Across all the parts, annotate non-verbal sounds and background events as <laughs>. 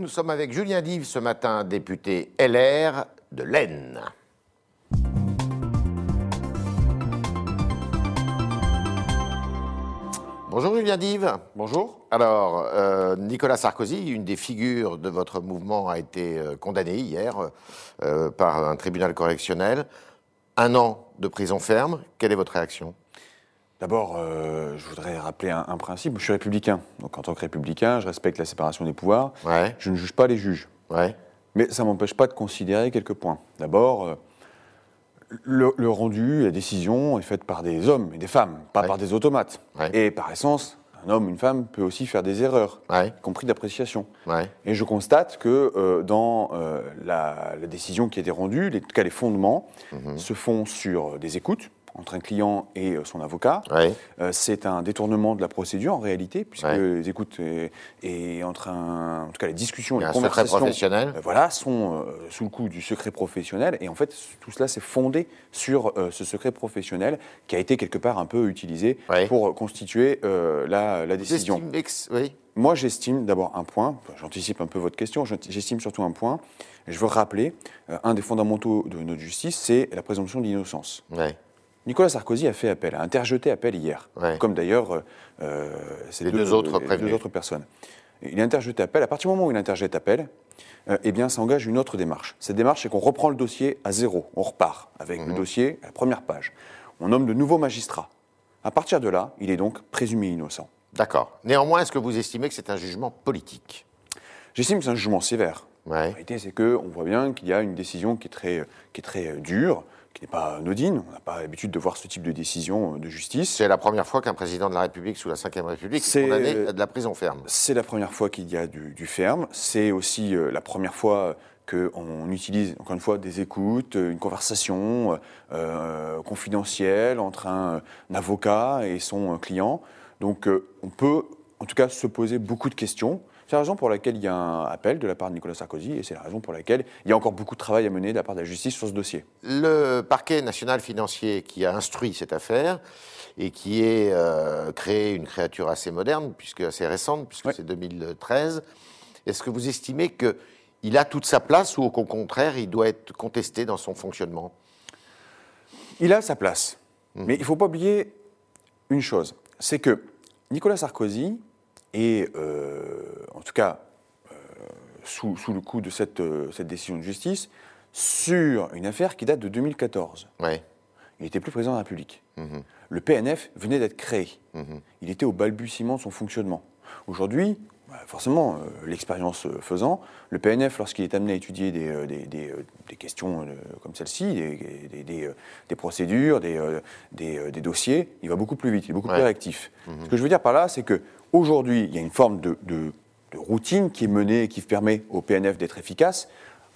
Nous sommes avec Julien Dive ce matin, député LR de l'Aisne. Bonjour Julien Dive. Bonjour. Alors, euh, Nicolas Sarkozy, une des figures de votre mouvement, a été euh, condamné hier euh, par un tribunal correctionnel. Un an de prison ferme. Quelle est votre réaction? D'abord, euh, je voudrais rappeler un, un principe. Je suis républicain. Donc, en tant que républicain, je respecte la séparation des pouvoirs. Ouais, Je ne juge pas les juges. ouais, Mais ça ne m'empêche pas de considérer quelques points. D'abord, euh, le, le rendu, la décision est faite par des hommes et des femmes, pas Ouais. par des automates. Et par essence, un homme, une femme peut aussi faire des erreurs, y compris d'appréciation. Et je constate que euh, dans la, la décision qui a été rendue, les, en tout cas les fondements, Mhm. se font sur des écoutes entre un client et euh, son avocat. Euh, c'est un détournement de la procédure en réalité, puisque les écoutes et, et entre un, en tout cas les discussions, a les conversations, professionnel. euh, voilà, sont euh, sous le coup du secret professionnel. Et en fait, tout cela c'est fondé sur euh, ce secret professionnel qui a été quelque part un peu utilisé pour constituer euh, la, la décision. Moi, j'estime d'abord un point, j'anticipe un peu votre question, j'estime surtout un point, et je veux rappeler, euh, un des fondamentaux de notre justice, c'est la présomption d'innocence. Nicolas Sarkozy a fait appel, a interjeté appel hier, Ouais. comme d'ailleurs euh, euh, ces Les deux autres les prévenus. deux autres personnes. Il a interjeté appel. À partir du moment où il interjette appel, euh, eh bien, ça engage une autre démarche. Cette démarche, c'est qu'on reprend le dossier à zéro. On repart avec Mhm. le dossier à la première page. On nomme de nouveaux magistrats. À partir de là, il est donc présumé innocent. D'accord. Néanmoins, est-ce que vous estimez que c'est un jugement politique? J'estime que c'est un jugement sévère. La Ouais. réalité, c'est qu'on voit bien qu'il y a une décision qui est très, qui est très euh, dure, qui n'est pas anodine. On n'a pas l'habitude de voir ce type de décision euh, de justice. C'est la première fois qu'un président de la République sous la Ve République est condamné à de la prison ferme. C'est la première fois qu'il y a du, du ferme. C'est aussi euh, la première fois qu'on utilise, encore une fois, des écoutes, euh, une conversation euh, confidentielle entre un, un avocat et son euh, client. Donc, euh, on peut, en tout cas, se poser beaucoup de questions. C'est la raison pour laquelle il y a un appel de la part de Nicolas Sarkozy et c'est la raison pour laquelle il y a encore beaucoup de travail à mener de la part de la justice sur ce dossier. Le parquet national financier qui a instruit cette affaire et qui est euh, créé une créature assez moderne, puisque assez récente, puisque Ouais. c'est 2013, est-ce que vous estimez qu'il a toute sa place ou au contraire il doit être contesté dans son fonctionnement? Il a sa place. Mais il ne faut pas oublier une chose, c'est que Nicolas Sarkozy est, euh, en tout cas, euh, sous, sous le coup de cette, euh, cette décision de justice, sur une affaire qui date de 2014. Ouais. Il n'était plus président de la République. Mhm. Le PNF venait d'être créé. Mhm. Il était au balbutiement de son fonctionnement. Aujourd'hui, forcément, euh, l'expérience euh, faisant, le PNF, lorsqu'il est amené à étudier des, euh, des- des, des questions comme celle-ci, des, procédures, des, dossiers, il va beaucoup plus vite, il est beaucoup Ouais. plus réactif. Ce que je veux dire par là, c'est qu'aujourd'hui, il y a une forme de, de- de routine qui est menée et qui permet au PNF d'être efficace.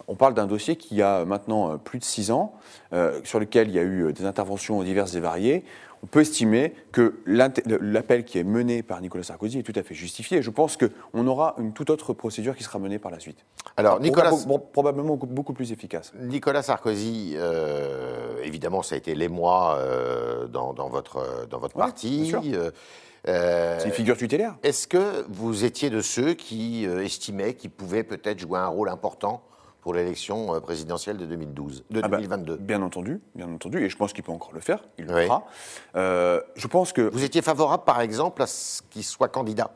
On parle d'un dossier qui a maintenant plus de six ans, euh, sur lequel il y a eu des interventions diverses et variées. On peut estimer que l'appel qui est mené par Nicolas Sarkozy est tout à fait justifié. Et je pense qu'on aura une toute autre procédure qui sera menée par la suite. Alors, Nicolas, Proba- pro- probablement beaucoup, plus efficace. Nicolas Sarkozy, euh, évidemment, ça a été l'émoi euh, dans, dans votre, dans votre Ouais, parti. euh, euh, C'est une figure tutélaire. Est-ce que vous étiez de ceux qui euh, estimaient qu'il pouvait peut-être jouer un rôle important pour l'élection euh, présidentielle de 2012, de Ah bah, 2022 Bien entendu, bien entendu, et je pense qu'il peut encore le faire, il le Oui. fera. Euh, je pense que Vous étiez favorable, par exemple, à ce qu'il soit candidat?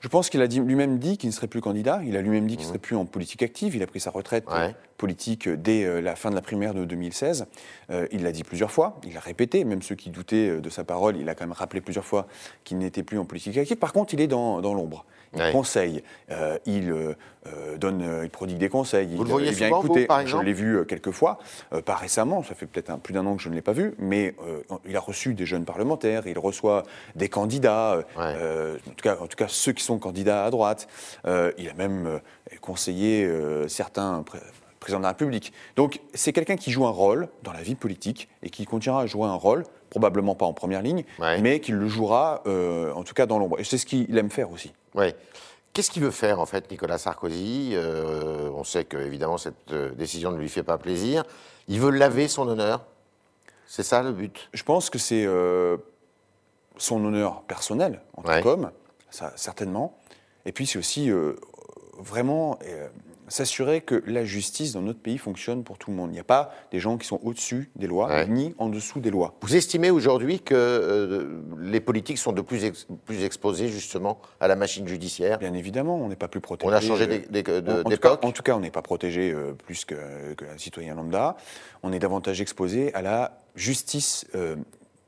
Je pense qu'il a lui-même dit qu'il ne serait plus candidat. Il a lui-même dit qu'il ne serait plus en politique active. Il a pris sa retraite Ouais. Politique dès euh, la fin de la primaire de 2016. Euh, il l'a dit plusieurs fois. Il l'a répété. Même ceux qui doutaient euh, de sa parole, il a quand même rappelé plusieurs fois qu'il n'était plus en politique active. Par contre, il est dans, dans l'ombre. Il Ouais. conseille. euh, il euh, donne, il prodigue des conseils. Vous il, le voyez il vient souvent, vous, écouter. par Je l'ai vu quelques fois, euh, pas récemment. Ça fait peut-être plus d'un an que je ne l'ai pas vu, mais il a reçu des jeunes parlementaires. Il reçoit des candidats. Ouais. en, tout cas, en tout cas, ceux qui sont candidats à droite. Il a même conseillé certains pré- présidents de la République. Donc, c'est quelqu'un qui joue un rôle dans la vie politique et qui continuera à jouer un rôle, probablement pas en première ligne, Ouais. mais qui le jouera, euh, en tout cas, dans l'ombre. Et c'est ce qu'il aime faire aussi. Oui. Qu'est-ce qu'il veut faire, en fait, Nicolas Sarkozy? Euh, On sait que, évidemment, cette euh, décision ne lui fait pas plaisir. Il veut laver son honneur? C'est ça le but? Je pense que c'est euh, son honneur personnel en tant Ouais. qu'homme, ça, certainement. Et puis c'est aussi, vraiment s'assurer que la justice dans notre pays fonctionne pour tout le monde. Il n'y a pas des gens qui sont au-dessus des lois, Ouais. ni en dessous des lois. Vous estimez aujourd'hui que euh, les politiques sont de plus, ex- plus exposés justement à la machine judiciaire? Bien évidemment, on n'est pas plus protégé. On a changé euh, des- de- en- en tout d'époque cas- on n'est pas protégé euh, plus que, que un citoyen lambda. On est davantage exposé à la justice euh,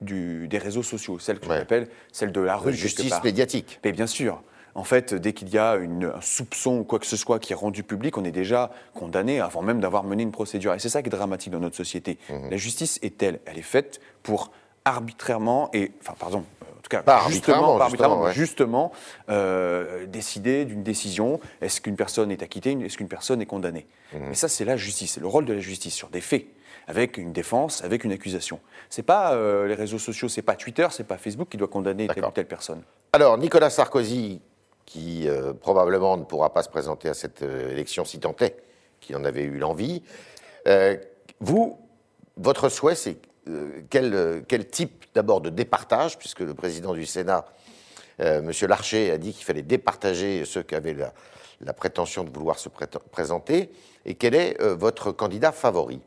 du- des réseaux sociaux, celle que Ouais. j'appelle celle de la rue. Justice médiatique. Mais bien sûr. En fait, dès qu'il y a une, un soupçon ou quoi que ce soit qui est rendu public, on est déjà condamné avant même d'avoir mené une procédure. Et c'est ça qui est dramatique dans notre société. Mhm. La justice est telle, elle est faite pour arbitrairement et, enfin, pardon, euh, en tout cas, Pas justement, arbitrairement, pas justement, mais justement, euh, décider d'une décision. Est-ce qu'une personne est acquittée, est-ce qu'une personne est condamnée? Mhm. Et ça, c'est la justice, c'est le rôle de la justice sur des faits, avec une défense, avec une accusation. C'est pas euh, les réseaux sociaux, c'est pas Twitter, c'est pas Facebook qui doit condamner telle ou telle personne. Alors, Nicolas Sarkozy, qui euh, probablement ne pourra pas se présenter à cette euh, élection si tant est qu'il en avait eu l'envie, euh, vous, votre souhait, c'est quel, quel type d'abord de départage, puisque le président du Sénat, M. Larcher, a dit qu'il fallait départager ceux qui avaient la, prétention de vouloir se présenter, et quel est votre candidat favori?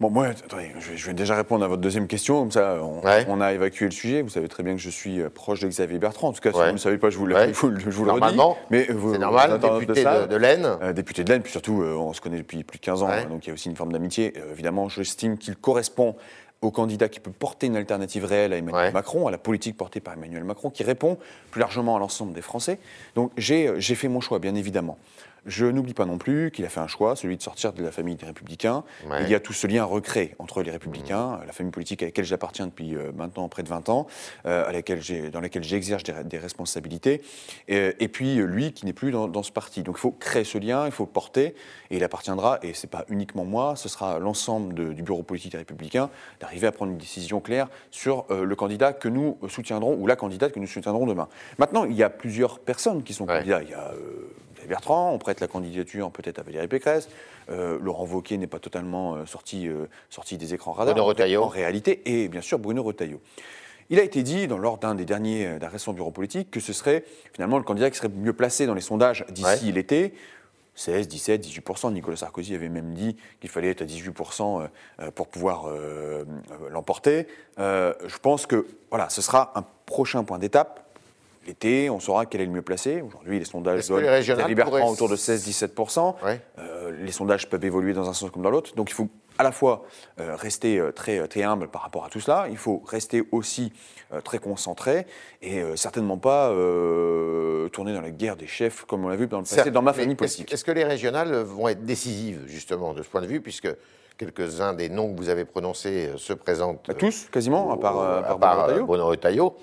Bon, moi, attendez, je vais, déjà répondre à votre deuxième question, comme ça on, Ouais. on a évacué le sujet. Vous savez très bien que je suis euh, proche de Xavier Bertrand. En tout cas, si Ouais. vous ne le savez pas, je vous le, Ouais. <laughs> je vous le- vous Normalement, redis. Mais vous- c'est normal, internautes député savent. de, de l'Aisne. Euh, député de l'Aisne, puis surtout, euh, on se connaît depuis plus de 15 ans, donc il y a aussi une forme d'amitié. Euh, évidemment, j'estime qu'il correspond au candidat qui peut porter une alternative réelle à Emmanuel Ouais. Macron, à la politique portée par Emmanuel Macron, qui répond plus largement à l'ensemble des Français. Donc j'ai euh, j'ai fait mon choix, bien évidemment. Je n'oublie pas non plus qu'il a fait un choix, celui de sortir de la famille des Républicains. Ouais. Il y a tout ce lien recréé entre les Républicains, la famille politique à laquelle j'appartiens depuis euh, maintenant près de 20 ans, euh, à laquelle j'ai- dans laquelle j'exerce des, des responsabilités, et, et puis euh, lui qui n'est plus dans, dans ce parti. Donc il faut créer ce lien, il faut le porter, et il appartiendra, et c'est pas uniquement moi, ce sera l'ensemble du bureau politique des Républicains, d'arriver à prendre une décision claire sur euh, le candidat que nous soutiendrons, ou la candidate que nous soutiendrons demain. Maintenant, il y a plusieurs personnes qui sont Ouais. candidats. Il y a euh, Bertrand, on prête la candidature peut-être à Valérie Pécresse. Euh, Laurent Wauquiez n'est pas totalement euh, sorti, euh, sorti des écrans radars. Bruno Retailleau. En réalité, et bien sûr Bruno Retailleau. Il a été dit dans, lors d'un des derniers d'un récent bureau politique que ce serait finalement le candidat qui serait mieux placé dans les sondages d'ici l'été. 16, 17, 18% Nicolas Sarkozy avait même dit qu'il fallait être à 18 euh, euh, pour pouvoir euh, l'emporter. Euh, je pense que voilà, ce sera un prochain point d'étape. L'été, on saura quel est le mieux placé. Aujourd'hui, les sondages donnent les régionales Xavier Bertrand autour de 16-17 Ouais. euh, les sondages peuvent évoluer dans un sens comme dans l'autre. Donc il faut à la fois euh, rester euh, très, très humble par rapport à tout cela, il faut rester aussi très concentré et certainement pas tourner dans la guerre des chefs comme on l'a vu dans le passé dans ma famille est-ce- politique. Est-ce que les régionales vont être décisives, justement, de ce point de vue, puisque quelques-uns des noms que vous avez prononcés se présentent Bah, tous, quasiment, à part, à part à part, Bruno Retailleau.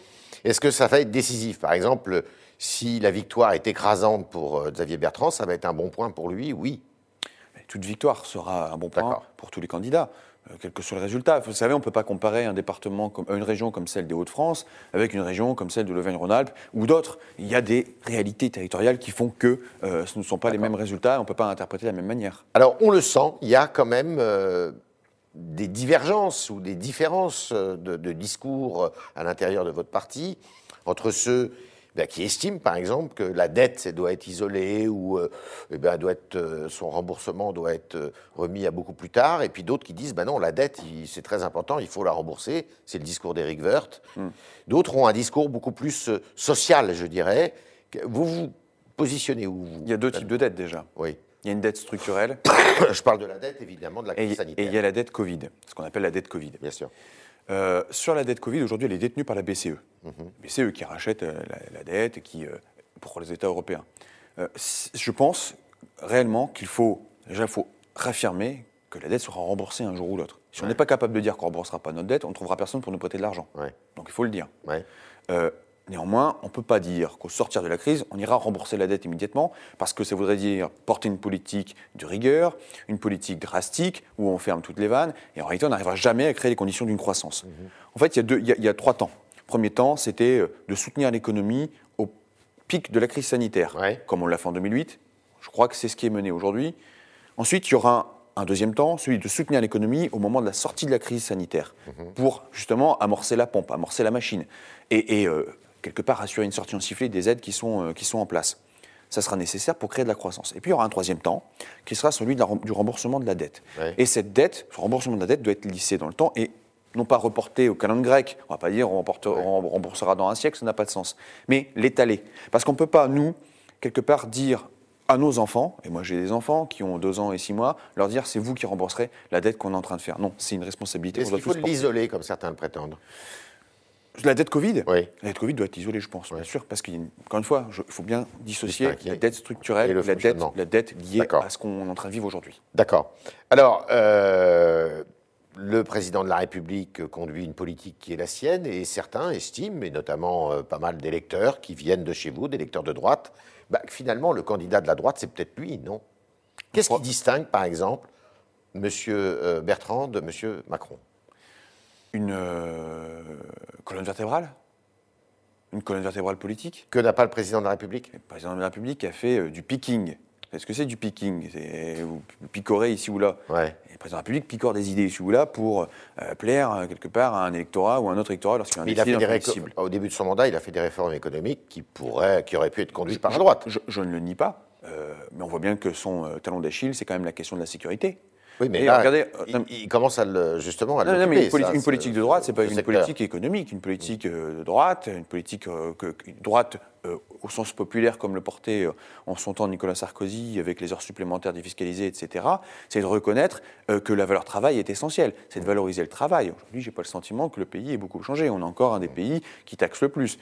Est-ce que ça va être décisif? Par exemple, si la victoire est écrasante pour euh, Xavier Bertrand, ça va être un bon point pour lui, oui. Toute victoire sera un bon point pour tous les candidats. euh, Quel que soit le résultat. Vous savez, on ne peut pas comparer un département, comme, une région comme celle des Hauts-de-France avec une région comme celle de l'Auvergne-Rhône-Alpes ou d'autres. Il y a des réalités territoriales qui font que euh, ce ne sont pas les mêmes résultats et on ne peut pas interpréter de la même manière. Alors, on le sent, il y a quand même euh, des divergences ou des différences euh, de, de discours euh, à l'intérieur de votre parti entre ceux ben, qui estiment, par exemple, que la dette doit être isolée ou euh, eh ben, doit être, son remboursement doit être remis à beaucoup plus tard, et puis d'autres qui disent ben non, la dette, c'est très important, il faut la rembourser. C'est le discours d'Éric Woerth. D'autres ont un discours beaucoup plus social, je dirais. Vous vous positionnez où vous Il y a deux types de dettes déjà. Oui. Il y a une dette structurelle <coughs> Je parle de la dette, évidemment, de la et, crise et sanitaire. il y a la dette Covid, ce qu'on appelle la dette Covid. Bien sûr. Euh, sur la dette Covid, aujourd'hui, elle est détenue par la BCE. Mhm. BCE qui rachète euh, la, la dette et qui, euh, pour les États européens. Euh, je pense réellement qu'il faut, déjà, il faut réaffirmer que la dette sera remboursée un jour ou l'autre. Si on n'est pas capable de dire qu'on ne remboursera pas notre dette, on ne trouvera personne pour nous prêter de l'argent. Ouais. Donc il faut le dire. Ouais. Néanmoins, on ne peut pas dire qu'au sortir de la crise, on ira rembourser la dette immédiatement, parce que ça voudrait dire porter une politique de rigueur, une politique drastique, où on ferme toutes les vannes, et en réalité, on n'arrivera jamais à créer les conditions d'une croissance. En fait, il y, a y y trois temps. Premier temps, c'était euh, de soutenir l'économie au pic de la crise sanitaire, Ouais. comme on l'a fait en 2008. Je crois que c'est ce qui est mené aujourd'hui. Ensuite, il y aura un deuxième temps, celui de soutenir l'économie au moment de la sortie de la crise sanitaire, pour justement amorcer la pompe, amorcer la machine, et, et, euh, quelque part assurer une sortie en sifflet des aides qui sont, euh, qui sont en place. ça sera nécessaire pour créer de la croissance. Et puis il y aura un troisième temps, qui sera celui de la rem- du remboursement de la dette. Ouais. Et cette dette, ce remboursement de la dette doit être lissé dans le temps et non pas reporté au calendrier grec. On ne va pas dire on, remboursera dans un siècle, ça n'a pas de sens. Mais l'étaler. Parce qu'on ne peut pas, nous, quelque part, dire à nos enfants, et moi j'ai des enfants qui ont deux ans et six mois, leur dire c'est vous qui rembourserez la dette qu'on est en train de faire. Non, c'est une responsabilité. Est-ce qu'il faut l'isoler, comme certains le prétendent? La dette Covid Oui. La dette Covid doit être isolée, je pense, bien sûr, parce qu'il encore une fois, il faut bien dissocier la dette structurelle Et le la dette, la dette liée à ce qu'on est en train de vivre aujourd'hui. D'accord. Alors, euh, le président de la République conduit une politique qui est la sienne et certains estiment, et notamment euh, pas mal d'électeurs qui viennent de chez vous, d'électeurs de droite, bah, que finalement, le candidat de la droite, c'est peut-être lui, non? Qu'est-ce qui distingue, par exemple, M. Bertrand de M. Macron? Une euh, colonne vertébrale Une colonne vertébrale politique Que n'a pas le président de la République? Le président de la République a fait euh, du picking. Est-ce que c'est du picking? Vous picorez ici ou là. Ouais. Et le président de la République picore des idées ici ou là pour euh, plaire quelque part à un électorat ou à un autre électorat lorsqu'il y a un Mais il a fait des au début de son mandat, il a fait des réformes économiques qui, pourraient, qui auraient pu être conduites par la droite. Je, je ne le nie pas, euh, mais on voit bien que son euh, talon d'Achille, c'est quand même la question de la sécurité. Oui, mais Et là, regardez, euh, il, non, il commence à le, justement à Non, non, mais une, ça, politique de droite, c'est pas ce une secteur. politique économique, une politique euh, de droite, une politique euh, que, que- droite euh, au sens populaire comme le portait euh, en son temps Nicolas Sarkozy avec les heures supplémentaires défiscalisées, etc. C'est de reconnaître euh, que la valeur travail est essentielle, c'est de valoriser le travail. Aujourd'hui, j'ai pas le sentiment que le pays ait beaucoup changé. On est encore un des pays qui taxe le plus.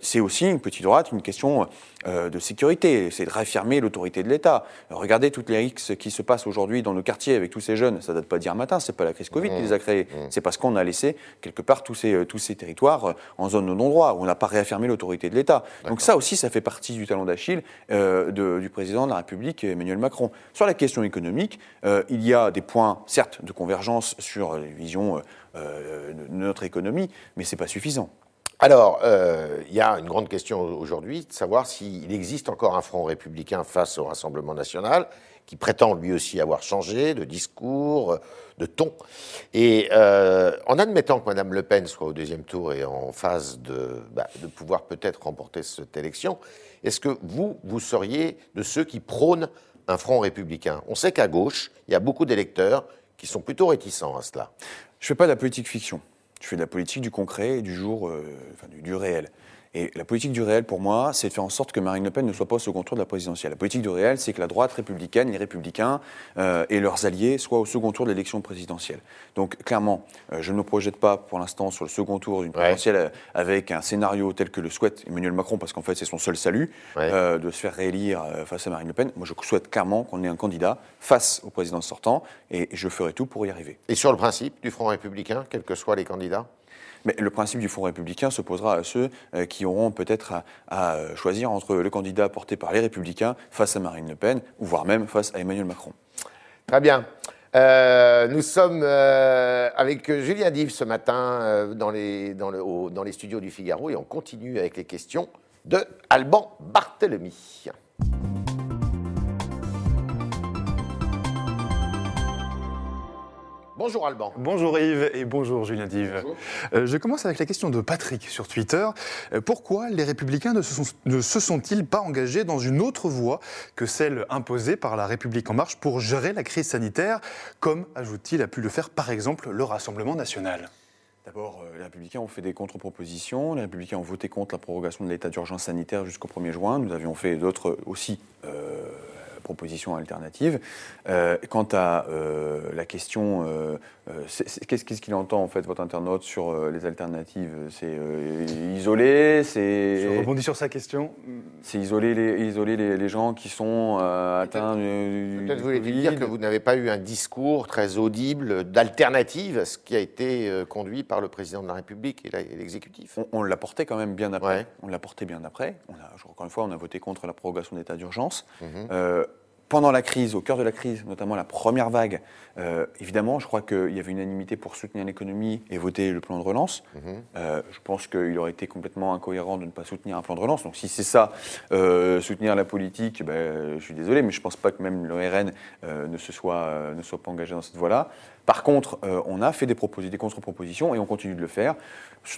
C'est aussi une petite droite, une question de sécurité, c'est de réaffirmer l'autorité de l'État. Regardez toutes les risques qui se passent aujourd'hui dans nos quartiers avec tous ces jeunes. Ça date pas d'hier matin, c'est pas la crise Covid qui les a créés. C'est parce qu'on a laissé quelque part tous ces, tous ces territoires en zone de non-droit, où on n'a pas réaffirmé l'autorité de l'État. Donc ça aussi, ça fait partie du talon d'Achille euh, du président de la République, Emmanuel Macron. Sur la question économique, euh, il y a des points, certes, de convergence sur les visions euh, de notre économie, mais c'est pas suffisant. Alors, il y a une grande question aujourd'hui de savoir s'il existe encore un front républicain face au Rassemblement national, qui prétend lui aussi avoir changé de discours, de ton. Et euh, en admettant que Mme Le Pen soit au deuxième tour et en phase de, bah, de pouvoir peut-être remporter cette élection, est-ce que vous, vous seriez de ceux qui prônent un front républicain? On sait qu'à gauche, il y a beaucoup d'électeurs qui sont plutôt réticents à cela. Je fais pas de la politique fiction. Je fais de la politique du concret et du jour, euh, enfin, du réel. Et la politique du réel, pour moi, c'est de faire en sorte que Marine Le Pen ne soit pas au second tour de la présidentielle. La politique du réel, c'est que la droite républicaine, les républicains euh, et leurs alliés soient au second tour de l'élection présidentielle. Donc, clairement, euh, je ne me projette pas pour l'instant sur le second tour d'une présidentielle euh, avec un scénario tel que le souhaite Emmanuel Macron, parce qu'en fait, c'est son seul salut Ouais. euh, de se faire réélire face à Marine Le Pen. Moi, je souhaite clairement qu'on ait un candidat face au président sortant et je ferai tout pour y arriver. Et sur le principe du front républicain, quels que soient les candidats? Mais le principe du Fonds républicain s'opposera à ceux euh, qui auront peut-être à, euh, choisir entre le candidat porté par les républicains face à Marine Le Pen, ou voire même face à Emmanuel Macron. Très bien. Euh, nous sommes avec Julien Dive ce matin dans, les, dans les studios du Figaro et on continue avec les questions de Alban Barthélemy. Bonjour Alban. Bonjour Yves et bonjour Julien Dive. Euh, je commence avec la question de Patrick sur Twitter. Euh, pourquoi les républicains ne se, sont, ne se sont-ils pas engagés dans une autre voie que celle imposée par la République en marche pour gérer la crise sanitaire, comme, ajoute-t-il, a pu le faire par exemple le Rassemblement national? D'abord, euh, les Républicains ont fait des contre-propositions. Les Républicains ont voté contre la prorogation de l'état d'urgence sanitaire jusqu'au 1er juin. Nous avions fait d'autres aussi euh, propositions alternatives. Euh, quant à euh, la question, euh, euh, qu'est-ce qu'il entend en fait votre internaute sur euh, les alternatives? C'est euh, isoler, c'est Je rebondis sur sa question. c'est isoler les isoler les, les gens qui sont euh, atteints du, Peut-être du voulez-vous dire que vous n'avez pas eu un discours très audible d'alternative à ce qui a été conduit par le président de la République et l'exécutif On, on l'a porté quand même bien après. Ouais. On l'a porté bien après. On a, encore une fois, on a voté contre la prorogation d'état d'urgence. Mhm. Euh, pendant la crise, au cœur de la crise, notamment la première vague, euh, évidemment, je crois qu'il y avait unanimité pour soutenir l'économie et voter le plan de relance. Mhm. Euh, je pense qu'il aurait été complètement incohérent de ne pas soutenir un plan de relance. Donc si c'est ça, euh, soutenir la politique, ben, je suis désolé, mais je ne pense pas que même le RN ne, se soit, ne soit pas engagé dans cette voie-là. Par contre, euh, on a fait des, des contre-propositions et on continue de le faire.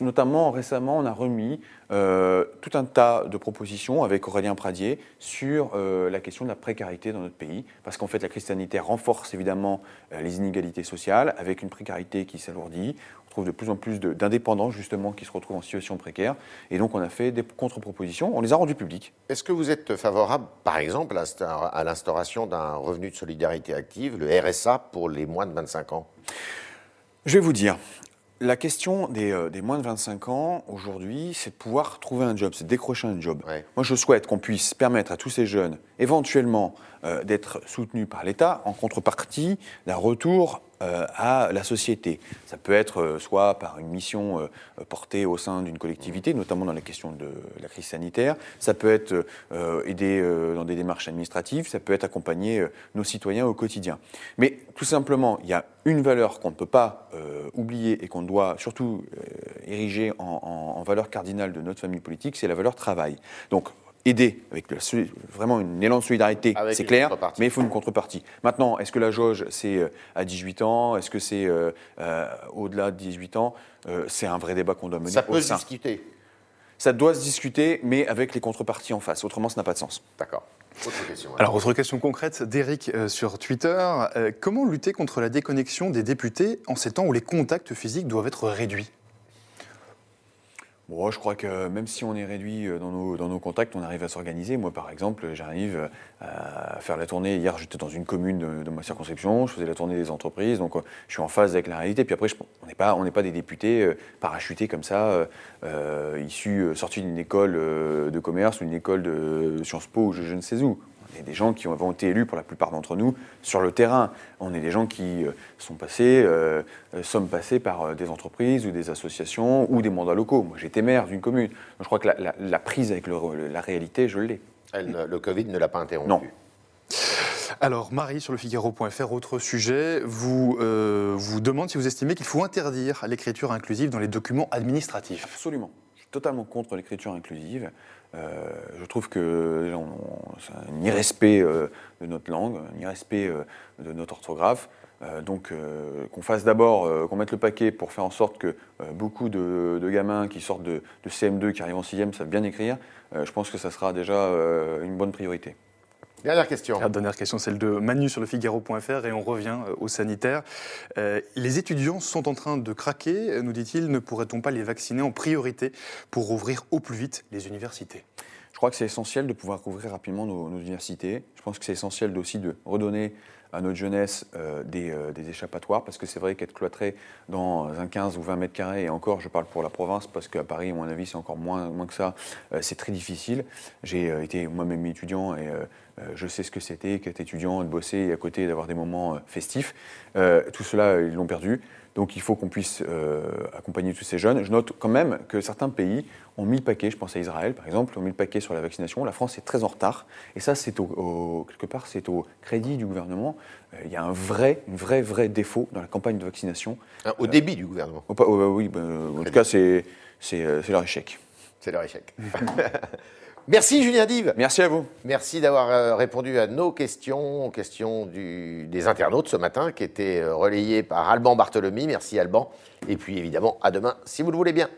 Notamment, récemment, on a remis euh, tout un tas de propositions avec Aurélien Pradier sur euh, la question de la précarité dans notre pays. Parce qu'en fait, la crise sanitaire renforce évidemment euh, les inégalités sociales, avec une précarité qui s'alourdit. On trouve de plus en plus d'indépendants, justement, qui se retrouvent en situation précaire. Et donc, on a fait des contre-propositions. On les a rendues publiques. Est-ce que vous êtes favorable, par exemple, à l'instauration d'un revenu de solidarité active, le RSA, pour les moins de 25 ans? Je vais vous dire, la question des, euh, des moins de 25 ans, aujourd'hui, c'est de pouvoir trouver un job, c'est de décrocher un job. Ouais. Moi, je souhaite qu'on puisse permettre à tous ces jeunes, éventuellement, euh, d'être soutenus par l'État en contrepartie d'un retour à la société. Ça peut être euh, soit par une mission euh, portée au sein d'une collectivité, notamment dans la question de la crise sanitaire, ça peut être euh, aider euh, dans des démarches administratives, ça peut être accompagner euh, nos citoyens au quotidien. Mais tout simplement, il y a une valeur qu'on ne peut pas euh, oublier et qu'on doit surtout euh, ériger en, en- en valeur cardinale de notre famille politique, c'est la valeur travail. Donc, aider avec le- vraiment une élan de solidarité, c'est clair, mais il faut une contrepartie. Maintenant, est-ce que la jauge, c'est euh, à 18 ans? Est-ce que c'est euh, euh, au-delà de 18 ans? Euh, C'est un vrai débat qu'on doit mener Ça au peut se sein. discuter. Ça doit se discuter, mais avec les contreparties en face. Autrement, ça n'a pas de sens. D'accord. Autre question. Alors, autre question concrète d'Eric euh, sur Twitter. Euh, comment lutter contre la déconnexion des députés en ces temps où les contacts physiques doivent être réduits? Je crois que même si on est réduit euh, dans nos, contacts, on arrive à s'organiser. Moi, par exemple, j'arrive euh, à faire la tournée. Hier, j'étais dans une commune de, ma circonscription, je faisais la tournée des entreprises, donc euh, je suis en phase avec la réalité. Puis après, on n'est pas, des députés parachutés comme ça, issus, sortis d'une école de commerce ou d'une école de Sciences Po ou je ne sais où. On est des gens qui ont été élus, pour la plupart d'entre nous, sur le terrain. On est des gens qui euh, sont passés, euh, euh, sommes passés par des entreprises ou des associations ou des mandats locaux. Moi, j'étais maire d'une commune. Donc, je crois que la, la- la prise avec le- la réalité, je l'ai. Le Covid ne l'a pas interrompu. Non. Alors, Marie, sur le Figaro.fr, autre sujet, vous, euh, vous demande si vous estimez qu'il faut interdire l'écriture inclusive dans les documents administratifs. Absolument. Totalement contre l'écriture inclusive. Euh, je trouve que c'est un irrespect euh, de notre langue, un irrespect euh, de notre orthographe. Donc qu'on fasse d'abord, qu'on mette le paquet pour faire en sorte que beaucoup de, gamins qui sortent de, de CM2, qui arrivent en 6e, savent bien écrire. Je pense que ça sera déjà une bonne priorité. Dernière question. La dernière question, celle de Manu sur le Figaro.fr, et on revient euh, au sanitaire. Euh, les étudiants sont en train de craquer, euh, nous dit-il. Ne pourrait-on pas les vacciner en priorité pour ouvrir au plus vite les universités? Je crois que c'est essentiel de pouvoir rouvrir rapidement nos, universités. Je pense que c'est essentiel aussi de redonner à notre jeunesse euh, des, euh, des échappatoires, parce que c'est vrai qu'être cloîtré dans un 15 ou 20 mètres carrés, et encore, je parle pour la province, parce qu'à Paris, à mon avis, c'est encore moins, que ça, euh, c'est très difficile. J'ai été moi-même étudiant et je sais ce que c'était qu'être étudiant, de bosser et à côté d'avoir des moments festifs. Tout cela, ils l'ont perdu. Donc il faut qu'on puisse euh, accompagner tous ces jeunes. Je note quand même que certains pays ont mis le paquet, je pense à Israël par exemple, ont mis le paquet sur la vaccination. La France est très en retard. Et ça, c'est au, au- quelque part, c'est au crédit du gouvernement. Euh, il y a un vrai, une vraie, vrai défaut dans la campagne de vaccination. Hein, Au débit du gouvernement. Oui, bah, en tout cas, euh, c'est leur échec. C'est leur échec. <laughs> Merci Julien Dive. Merci à vous. Merci d'avoir euh, répondu à nos questions, aux questions du- des internautes ce matin, qui étaient euh, relayées par Alban Barthelemy. Merci Alban. Et puis évidemment, à demain, si vous le voulez bien.